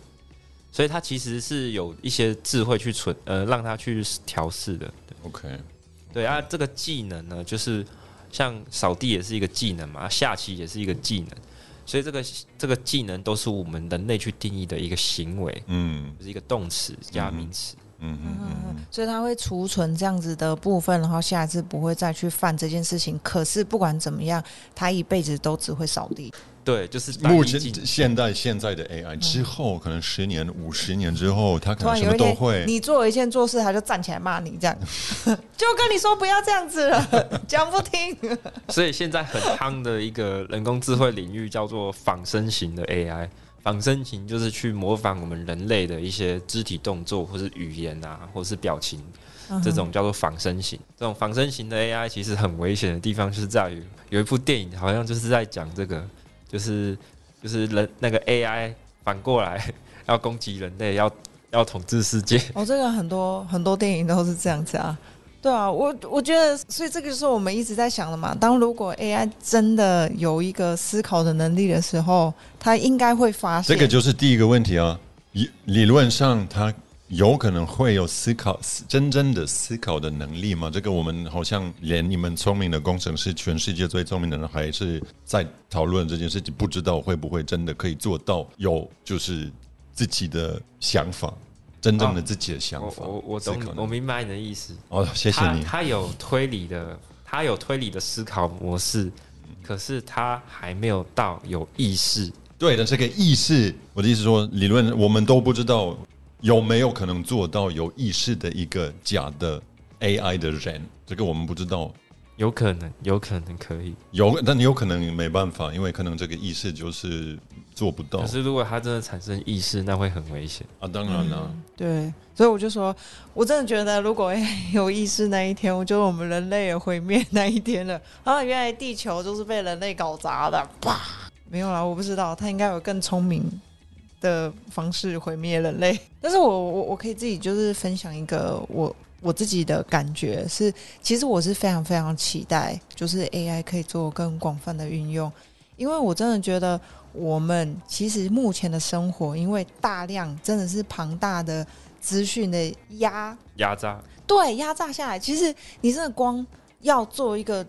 所以它其实是有一些智慧去存呃让它去调试的，对。OK，对啊，这个技能呢，就是像扫地也是一个技能嘛，下棋也是一个技能，所以这个这个技能都是我们人类去定义的一个行为。嗯就是一个动词加名词。嗯嗯嗯，所以他会储存这样子的部分，然后下一次不会再去犯这件事情。可是不管怎么样，他一辈子都只会扫地。对，就是目前前现在现在的 AI 之后，可能十年、五十年之后，他可能什么都会，。你做一件做事，他就站起来骂你，这样 [LAUGHS] 就跟你说不要这样子了，[LAUGHS] 讲不听。[LAUGHS] 所以现在很夯的一个人工智慧领域叫做仿生型的 AI。仿生型就是去模仿我们人类的一些肢体动作，或是语言啊，或是表情，这种叫做仿生型。这种仿生型的 AI 其实很危险的地方，就是在于有一部电影好像就是在讲这个，就是就是人那个 AI 反过来要攻击人类，要要统治世界。哦，这个很多很多电影都是这样子啊。对啊，我我觉得，所以这个就是我们一直在想的嘛。当如果 AI 真的有一个思考的能力的时候，它应该会发生这个就是第一个问题啊。理理论上，它有可能会有思考真正的思考的能力吗？这个我们好像连你们聪明的工程师，全世界最聪明的人，还是在讨论这件事情，不知道会不会真的可以做到有就是自己的想法，真正的自己的想我法。我我懂我明白你的意思。哦，谢谢你。他他有推理的，他有推理的思考模式，可是他还没有到有意识。对的，这个意识，我的意思说，理论我们都不知道有没有可能做到有意识的一个假的 AI 的人，这个我们不知道。有可能，有可能可以。有，但有可能没办法，因为可能这个意识就是做不到可是如果他真的产生意识，那会很危险。啊。当然了，对，所以我就说，我真的觉得，如果有意识那一天，我觉得我们人类也毁灭那一天了。[LAUGHS] 啊，原来地球就是被人类搞砸的，啪！没有啦，我不知道，他应该有更聪明的方式毁灭人类。[LAUGHS] 但是我我我可以自己就是分享一个我我自己的感觉是，其实我是非常非常期待，就是 AI 可以做更广泛的运用，因为我真的觉得我们其实目前的生活，因为大量真的是庞大的资讯的压压榨，对压榨下来，其实你真的光要做一个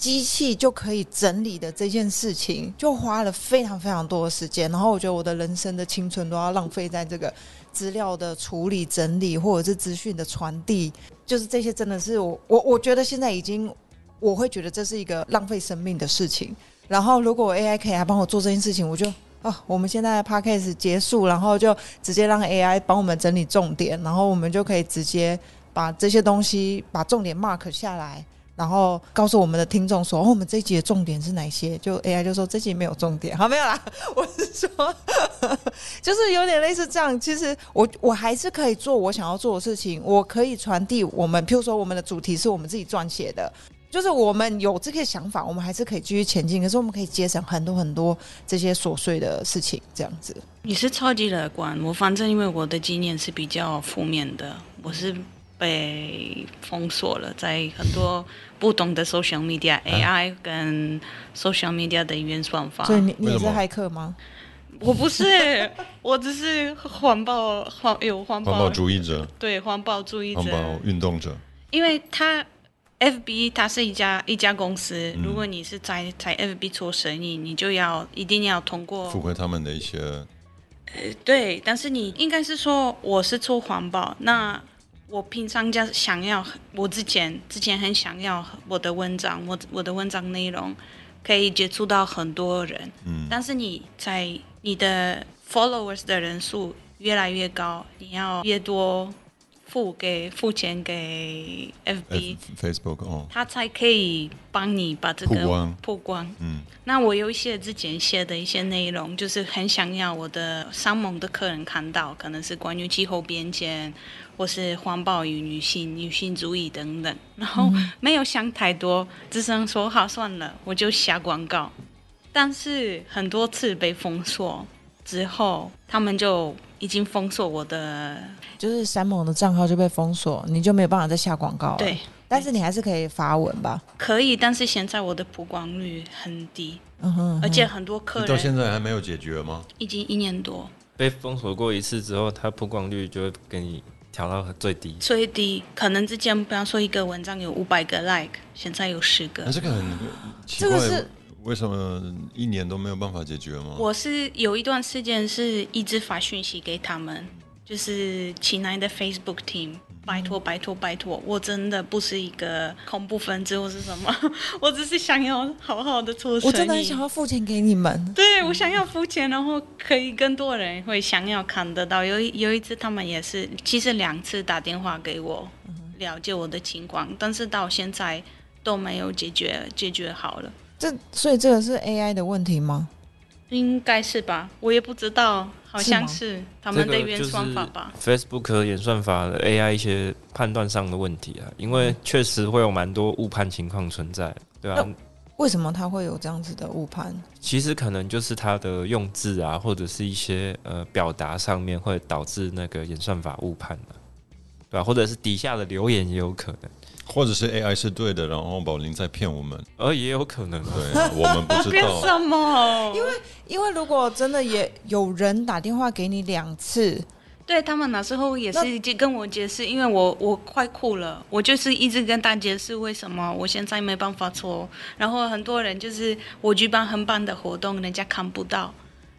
机器就可以整理的这件事情，就花了非常非常多的时间。然后我觉得我的人生的青春都要浪费在这个资料的处理、整理，或者是资讯的传递，就是这些真的是我我我觉得现在已经我会觉得这是一个浪费生命的事情。然后如果 AI 可以来帮我做这件事情，我就。啊，我们现在 podcast 结束，然后就直接让 AI 帮我们整理重点，然后我们就可以直接把这些东西把重点 mark 下来，然后告诉我们的听众说，哦，我们这一集的重点是哪些？就 AI 就说这集没有重点，[LAUGHS] 好，没有啦。[LAUGHS] 我是说，[LAUGHS] 就是有点类似这样。其实我我还是可以做我想要做的事情，我可以传递我们，譬如说我们的主题是我们自己撰写的。就是我们有这个想法，我们还是可以继续前进。可是我们可以节省很多很多这些琐碎的事情，这样子。你是超级乐观，我反正因为我的经验是比较负面的，我是被封锁了，在很多不懂的 social media、AI 跟 social media 的演算法。所以你你也是骇客吗？我不是，[LAUGHS] 我只是环保环有环保环保主义者、对环保主义者。环，保运动者，因为他 FB 它是一家一家公司，嗯。如果你是在在 FB 做生意，你就要一定要通过符合他们的一些对，但是你应该是说我是做环保，那我平常就想要，我之前之前很想要我的文章，我我的文章内容可以接触到很多人，嗯。但是你在你的 followers 的人数越来越高，你要越多付给付钱给 FB，F- Facebook 哦，他才可以帮你把这个曝光。曝光。嗯。那我有一些之前写的一些内容，就是很想要我的商盟的客人看到，可能是关于气候变迁，或是环保与女性、女性主义等等。然后没有想太多，只想说好算了，我就下广告。但是很多次被封锁之后，他们就已经封锁我的就是山盟的账号就被封锁，你就没有办法再下广告了。对，但是你还是可以发文吧？可以，但是现在我的曝光率很低，嗯哼，而且很多客人到现在还没有解决吗？已经一年多。被封锁过一次之后，它曝光率就会跟你调到最低。最低可能之前，比方说一个文章有五百个 like，现在有十个那。这个很奇怪这个是，为什么一年都没有办法解决吗？我是有一段时间是一直发讯息给他们，就是请来的 Facebook team，拜托拜托拜托，我真的不是一个恐怖分子或是什么，[LAUGHS] 我只是想要好好的做生意。我真的很想要付钱给你们。对我想要付钱，然后可以更多人会想要看得到。有一有一次他们也是，其实两次打电话给我，了解我的情况，但是到现在都没有解决解决好了。这所以这个是 AI 的问题吗？应该是吧，我也不知道，好像是是他们的这个原算法吧。Facebook 演算法的 AI 一些判断上的问题啊，因为确实会有蛮多误判情况存在，对啊，为什么它会有这样子的误判？其实可能就是它的用字啊，或者是一些呃表达上面会导致那个演算法误判的、对吧、或者是底下的留言也有可能，或者是 AI 是对的，然后宝林在骗我们，呃也有可能啊对我们不知凭道。[LAUGHS] 什么？因为因为如果真的也有人打电话给你两次，对他们那时候也是跟我解释，因为我我快哭了，我就是一直跟他解释为什么我现在没办法做。然后很多人就是我举办很棒的活动，人家看不到，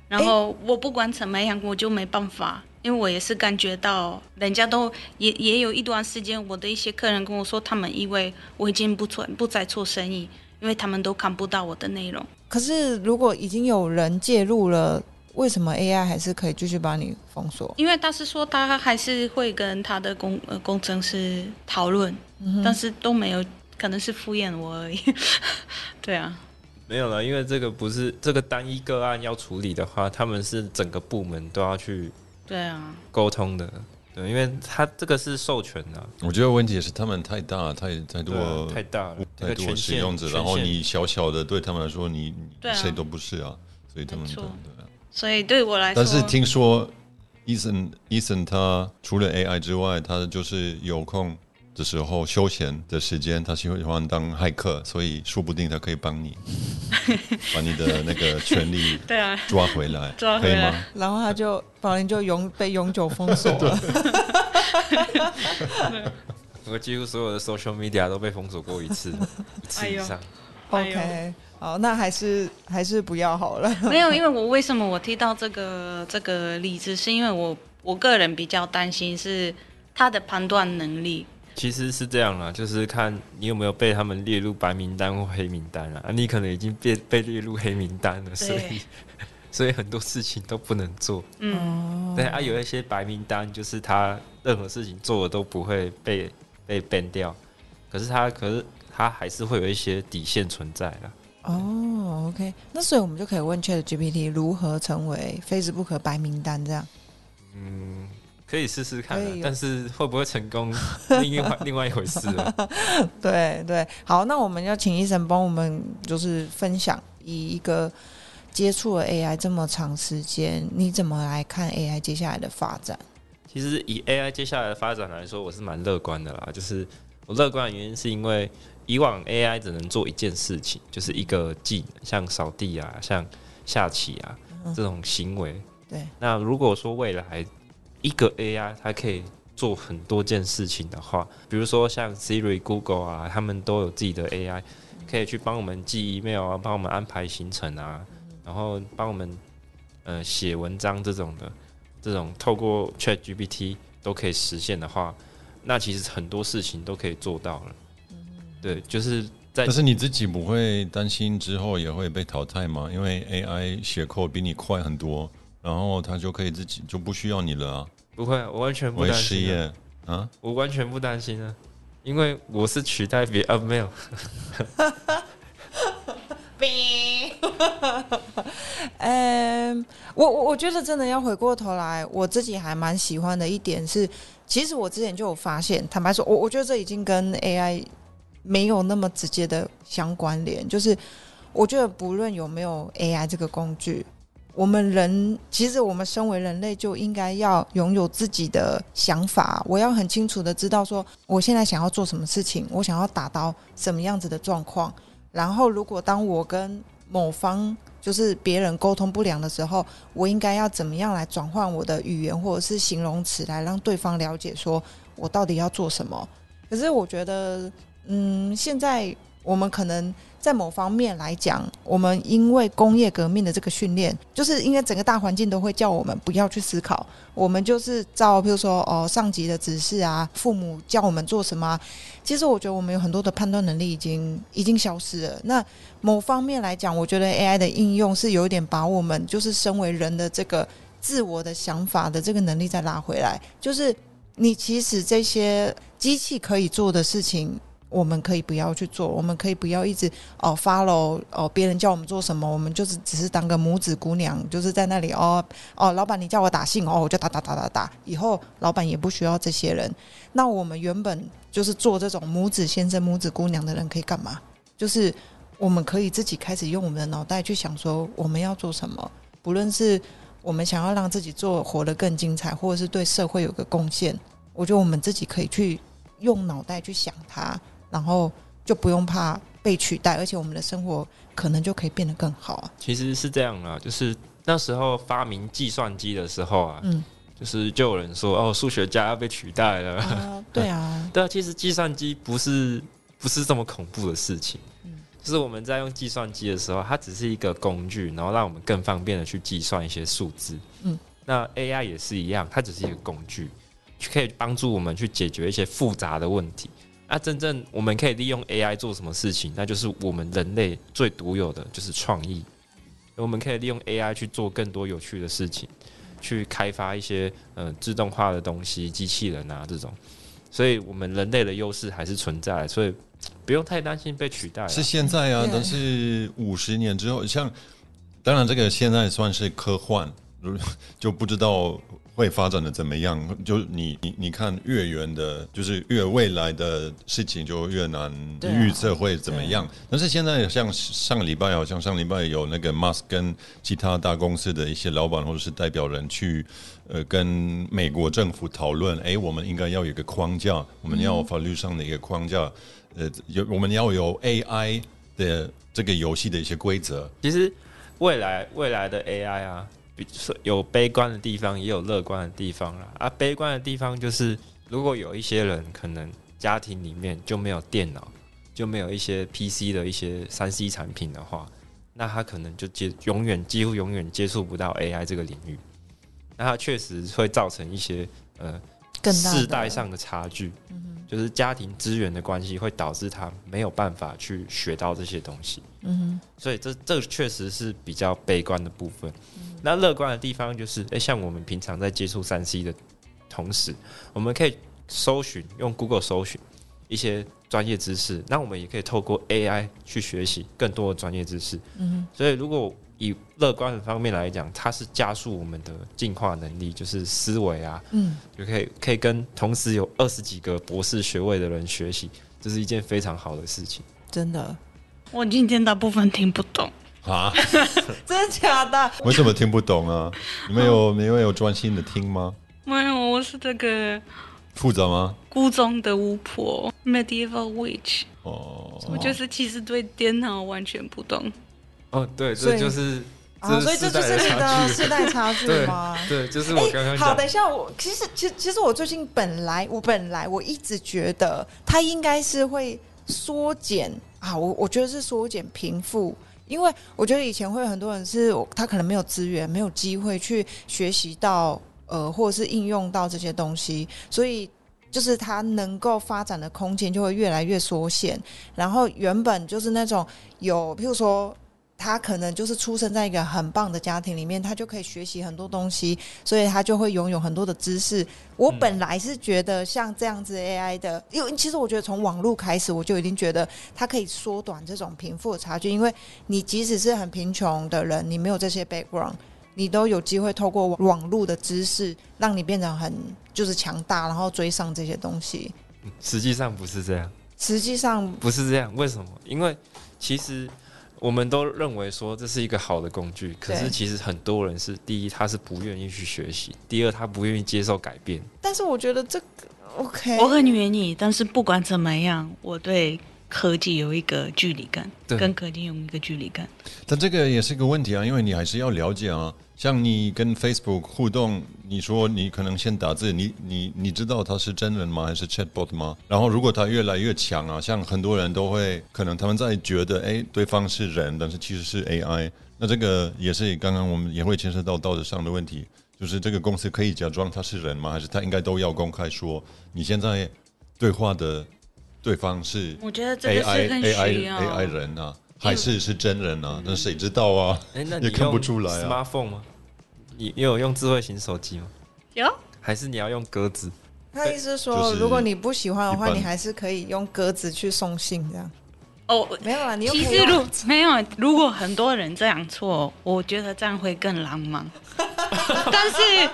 然后我不管怎么样，我就没办法。因为我也是感觉到，人家都也也有一段时间，我的一些客人跟我说，他们以为我已经不做不再做生意，因为他们都看不到我的内容。可是如果已经有人介入了，为什么 AI 还是可以继续把你封锁？因为他是说他还是会跟他的工呃工程师讨论，但是都没有，可能是敷衍我而已。[LAUGHS] 对啊，没有了，因为这个不是这个单一个案要处理的话，他们是整个部门都要去对啊，沟通的，对，因为他这个是授权的、啊，我觉得问题也是他们太大，太太多太大了，太多使用者，然后你小小的对他们来说，你谁都不是啊，所以他们没错。对啊。所以对我来说，但是听说，Ethan Ethan 他除了 AI 之外，他就是有空的时候休闲的时间，他喜欢当骇客，所以说不定他可以帮你 [LAUGHS] 把你的那个权利对啊，抓回来，抓回来可以吗？然后他就宝林就永被永久封锁了。[LAUGHS] 我几乎所有的 social media 都被封锁过一次，[LAUGHS] 一次以上。哎呦 OK，好，那还是还是不要好了。没有，因为我为什么我提到这个这个例子，是因为我我个人比较担心是他的判断能力。其实是这样啦，就是看你有没有被他们列入白名单或黑名单啊。你可能已经被被列入黑名单了，所以 [LAUGHS] 所以很多事情都不能做。嗯，对啊，有一些白名单，就是他任何事情做的都不会被被 ban 掉，可是他可是他还是会有一些底线存在啦。哦，OK，那所以我们就可以问 Chat GPT 如何成为 Facebook 白名单这样。可以试试看啊，但是会不会成功，[LAUGHS] 另外另外一回事了。[LAUGHS] 对对，好，那我们要请医生帮我们就是分享，以一个接触了 AI 这么长时间，你怎么来看 AI 接下来的发展？其实以 AI 接下来的发展来说，我是蛮乐观的啦。就是我乐观的原因是因为以往 AI 只能做一件事情，就是一个技能，像扫地啊，像下棋啊这种行为。对，那如果说未来一个 AI 它可以做很多件事情的话，比如说像 Siri、Google 啊，他们都有自己的 AI，可以去帮我们寄 email 啊，帮我们安排行程啊，然后帮我们呃写文章这种的，这种透过 Chat GPT 都可以实现的话，那其实很多事情都可以做到了。对，就是在但是你自己不会担心之后也会被淘汰吗？因为 AI 写 code 比你快很多，然后他就可以自己就不需要你了啊，不会，我完全不为担心啊，失业啊？我完全不担心啊，因为我是取代别啊没有。[LAUGHS] [LAUGHS] 嗯，我我我觉得真的要回过头来，我自己还蛮喜欢的一点是，其实我之前就有发现，坦白说，我我觉得这已经跟 AI 没有那么直接的相关联。就是我觉得不论有没有 AI 这个工具，我们人其实我们身为人类就应该要拥有自己的想法。我要很清楚的知道说，我现在想要做什么事情，我想要达到什么样子的状况。然后，如果当我跟某方就是别人沟通不良的时候，我应该要怎么样来转换我的语言或者是形容词，来让对方了解说我到底要做什么？可是我觉得，嗯，现在我们可能在某方面来讲，我们因为工业革命的这个训练，就是因为整个大环境都会叫我们不要去思考，我们就是照，比如说哦上级的指示啊，父母叫我们做什么、其实我觉得我们有很多的判断能力已经已经消失了。那某方面来讲，我觉得 AI 的应用是有一点把我们就是身为人的这个自我的想法的这个能力再拉回来。就是你其实这些机器可以做的事情，我们可以不要去做，我们可以不要一直哦 follow 哦别人叫我们做什么，我们就是只是当个拇指姑娘，就是在那里哦哦老板你叫我打信哦我就打打打打打，以后老板也不需要这些人。那我们原本就是做这种拇指先生、拇指姑娘的人可以干嘛？就是我们可以自己开始用我们的脑袋去想说我们要做什么，不论是我们想要让自己做活得更精彩，或者是对社会有个贡献，我觉得我们自己可以去用脑袋去想它，然后就不用怕被取代，而且我们的生活可能就可以变得更好啊。其实是这样啦，就是那时候发明计算机的时候啊，嗯，就是就有人说哦，数学家要被取代了。啊，对啊，[LAUGHS] 对啊，其实计算机不是不是这么恐怖的事情。嗯就是我们在用计算机的时候，它只是一个工具，然后让我们更方便的去计算一些数字。嗯，那 AI 也是一样，它只是一个工具，可以帮助我们去解决一些复杂的问题。那真正我们可以利用 AI 做什么事情？那就是我们人类最独有的，就是创意。我们可以利用 AI 去做更多有趣的事情，去开发一些呃自动化的东西、机器人啊这种。所以，我们人类的优势还是存在，所以不用太担心被取代啊。是现在啊但是五十年之后，像当然这个现在算是科幻，如 [LAUGHS] 就不知道会发展的怎么样。就你你你看越远的，就是越未来的事情就越难预测会怎么样。但是现在像上个礼拜，好像上礼拜有那个 m a s k 跟其他大公司的一些老板或者是代表人去。呃，跟美国政府讨论，哎，我们应该要有一个框架，我们要法律上的一个框架，呃，有我们要有 AI 的这个游戏的一些规则。其实未来未来的 AI 啊，比有悲观的地方，也有乐观的地方啦。啊，悲观的地方就是，如果有一些人可能家庭里面就没有电脑，就没有一些 PC 的一些三 C 产品的话，那他可能就接永远几乎永远接触不到 AI 这个领域。那它确实会造成一些呃更大的世代上的差距，就是家庭资源的关系会导致他没有办法去学到这些东西。嗯所以这这确实是比较悲观的部分。那乐观的地方就是，诶，像我们平常在接触三 C 的同时，我们可以搜寻用 Google 搜寻一些专业知识，那我们也可以透过 AI 去学习更多的专业知识。嗯所以如果以乐观的方面来讲，它是加速我们的进化能力，就是思维啊，嗯，就可以可以跟同时有二十几个博士学位的人学习，这是一件非常好的事情。真的，我今天大部分听不懂。啊？[LAUGHS] 真的假的？为什么听不懂啊？你们有你们有专心的听吗？没有，我是这个复杂吗？孤中的巫婆 （medieval witch），哦，我就是其实对电脑完全不懂。哦，对，所以这就是啊，所以这就是你的世 [LAUGHS] 代差距对吗？对，就是我刚刚哎好，等一下，我其实其实其实我最近本来我本来我一直觉得它应该是会缩减啊，我我觉得是缩减贫富。因为我觉得以前会有很多人是他可能没有资源、没有机会去学习到呃，或者是应用到这些东西，所以就是他能够发展的空间就会越来越缩限。然后原本就是那种有，譬如说他可能就是出生在一个很棒的家庭里面，他就可以学习很多东西，所以他就会拥有很多的知识。我本来是觉得像这样子 AI 的，因为其实我觉得从网络开始，我就已经觉得它可以缩短这种贫富的差距，因为你即使是很贫穷的人，你没有这些 background。你都有机会透过网络的知识，让你变成很就是强大，然后追上这些东西。实际上不是这样，实际上，不是这样。为什么？因为其实我们都认为说这是一个好的工具，可是其实很多人是第一，他是不愿意去学习；第二，他不愿意接受改变。但是我觉得这个 OK，我很愿意，但是不管怎么样，我对科技有一个距离感，跟科技有一个距离感。但这个也是一个问题啊，因为你还是要了解啊。像你跟 Facebook 互动，你说你可能先打字，你你你知道他是真人吗？还是 Chatbot 吗？然后如果他越来越强啊，像很多人都会可能他们在觉得哎对方是人，但是其实是 AI，那这个也是刚刚我们也会牵涉到道德上的问题，就是这个公司可以假装他是人吗？还是他应该都要公开说你现在对话的对方是我觉得这个 AI AI。AI 人啊，还是是真人啊？那谁知道啊？哎，那你也看不出来啊 Smartphone 吗？你你有用智慧型手机吗？有还是你要用鸽子？他意思是说，就是如果你不喜欢的话，一般你还是可以用鸽子去送信这样。哦，没有啊，你又其实如没有，如果很多人这样做，我觉得这样会更浪漫。[LAUGHS] 但是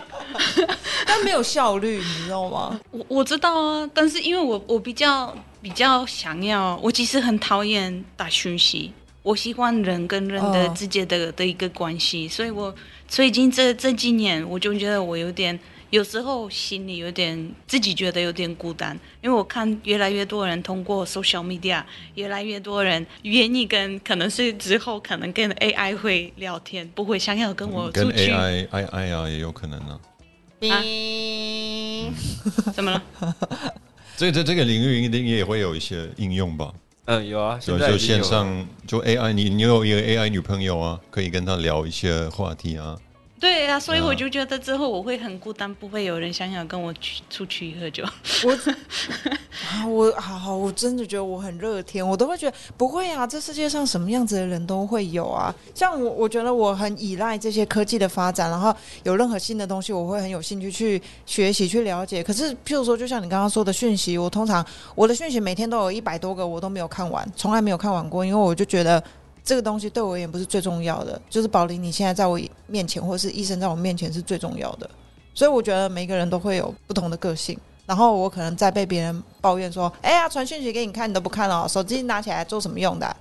但没有效率，你知道吗？我我知道啊，但是因为我我比较比较想要，我其实很讨厌打讯息，我喜欢人跟人的哦之间的、的一个关系，所以我最近这这几年我就觉得我有点。有时候心里有点自己觉得有点孤单，因为我看越来越多人通过 social media，越来越多人愿意跟可能是之后可能跟 AI 会聊天，不会想要跟我出去。AI AI 啊也有可能啊。哔怎么了？[LAUGHS] 这这这个领域一定也会有一些应用吧？嗯，有啊，就就现在已经有了线上就 AI，你你有一个 AI 女朋友啊，可以跟她聊一些话题啊。对啊，所以嗯我就觉得之后我会很孤单，不会有人想要跟我去出去喝酒。我 [LAUGHS] 啊，我好好，我真的觉得我很热天，我都会觉得不会啊，这世界上什么样子的人都会有啊。像我，我觉得我很依赖这些科技的发展，然后有任何新的东西，我会很有兴趣去学习、去了解。可是，譬如说，就像你刚刚说的讯息，我通常我的讯息每天都有一百多个，我都没有看完，从来没有看完过，因为我就觉得。这个东西对我而言不是最重要的，就是宝林你现在在我面前，或者是医生在我面前是最重要的。所以我觉得每个人都会有不同的个性。然后我可能在被别人抱怨说：“哎呀，传讯息给你看，你都不看哦，手机拿起来做什么用的啊、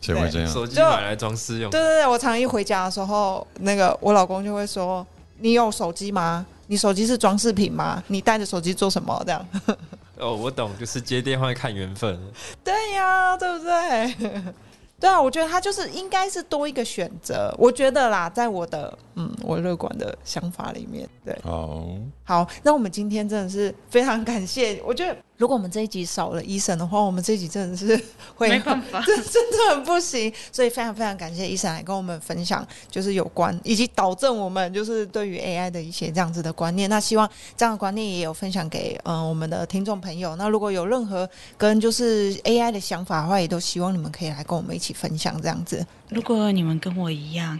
谁会这样？手机就买来装饰用对，对对，我常一回家的时候，那个我老公就会说：“你有手机吗？你手机是装饰品吗？你带着手机做什么？”这样。哦，我懂，就是接电话看缘分。对呀，对不对？[LAUGHS] 对啊，我觉得他就是应该是多一个选择。我觉得啦，在我的嗯我乐观的想法里面，对。好，好，那我们今天真的是非常感谢。我觉得如果我们这一集少了医生的话，我们这一集真的是 [LAUGHS] 会没办法，[LAUGHS] 这真的很不行。所以非常非常感谢医生来跟我们分享，就是有关以及导正我们就是对于 AI 的一些这样子的观念。那希望这样的观念也有分享给嗯、呃我们的听众朋友。那如果有任何跟就是 AI 的想法的话，也都希望你们可以来跟我们一起分享这样子。如果你们跟我一样，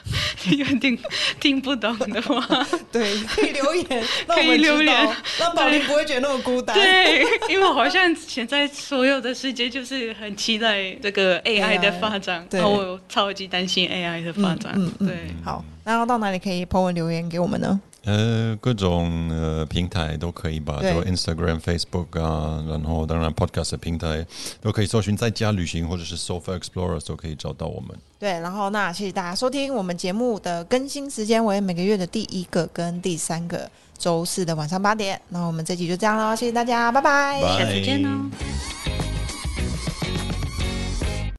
[LAUGHS] 有点听不懂的话，[LAUGHS] 对，可以留言，可以留言让宝林不会觉得那么孤单。对，因为好像现在所有的世界就是很期待这个 AI 的发展，对然后我超级担心 AI 的发展，嗯嗯嗯对。好，那要到哪里可以 po 文留言给我们呢？呃，各种呃平台都可以吧，就 Instagram、Facebook 啊，然后当然 Podcast 的平台都可以搜寻在家旅行或者是 Sofa Explorers 都可以找到我们。对，然后那谢谢大家收听我们节目的更新时间为每个月的第一个跟第三个周四的晚上八点。那我们这集就这样喽，谢谢大家，拜拜。拜下次见哦。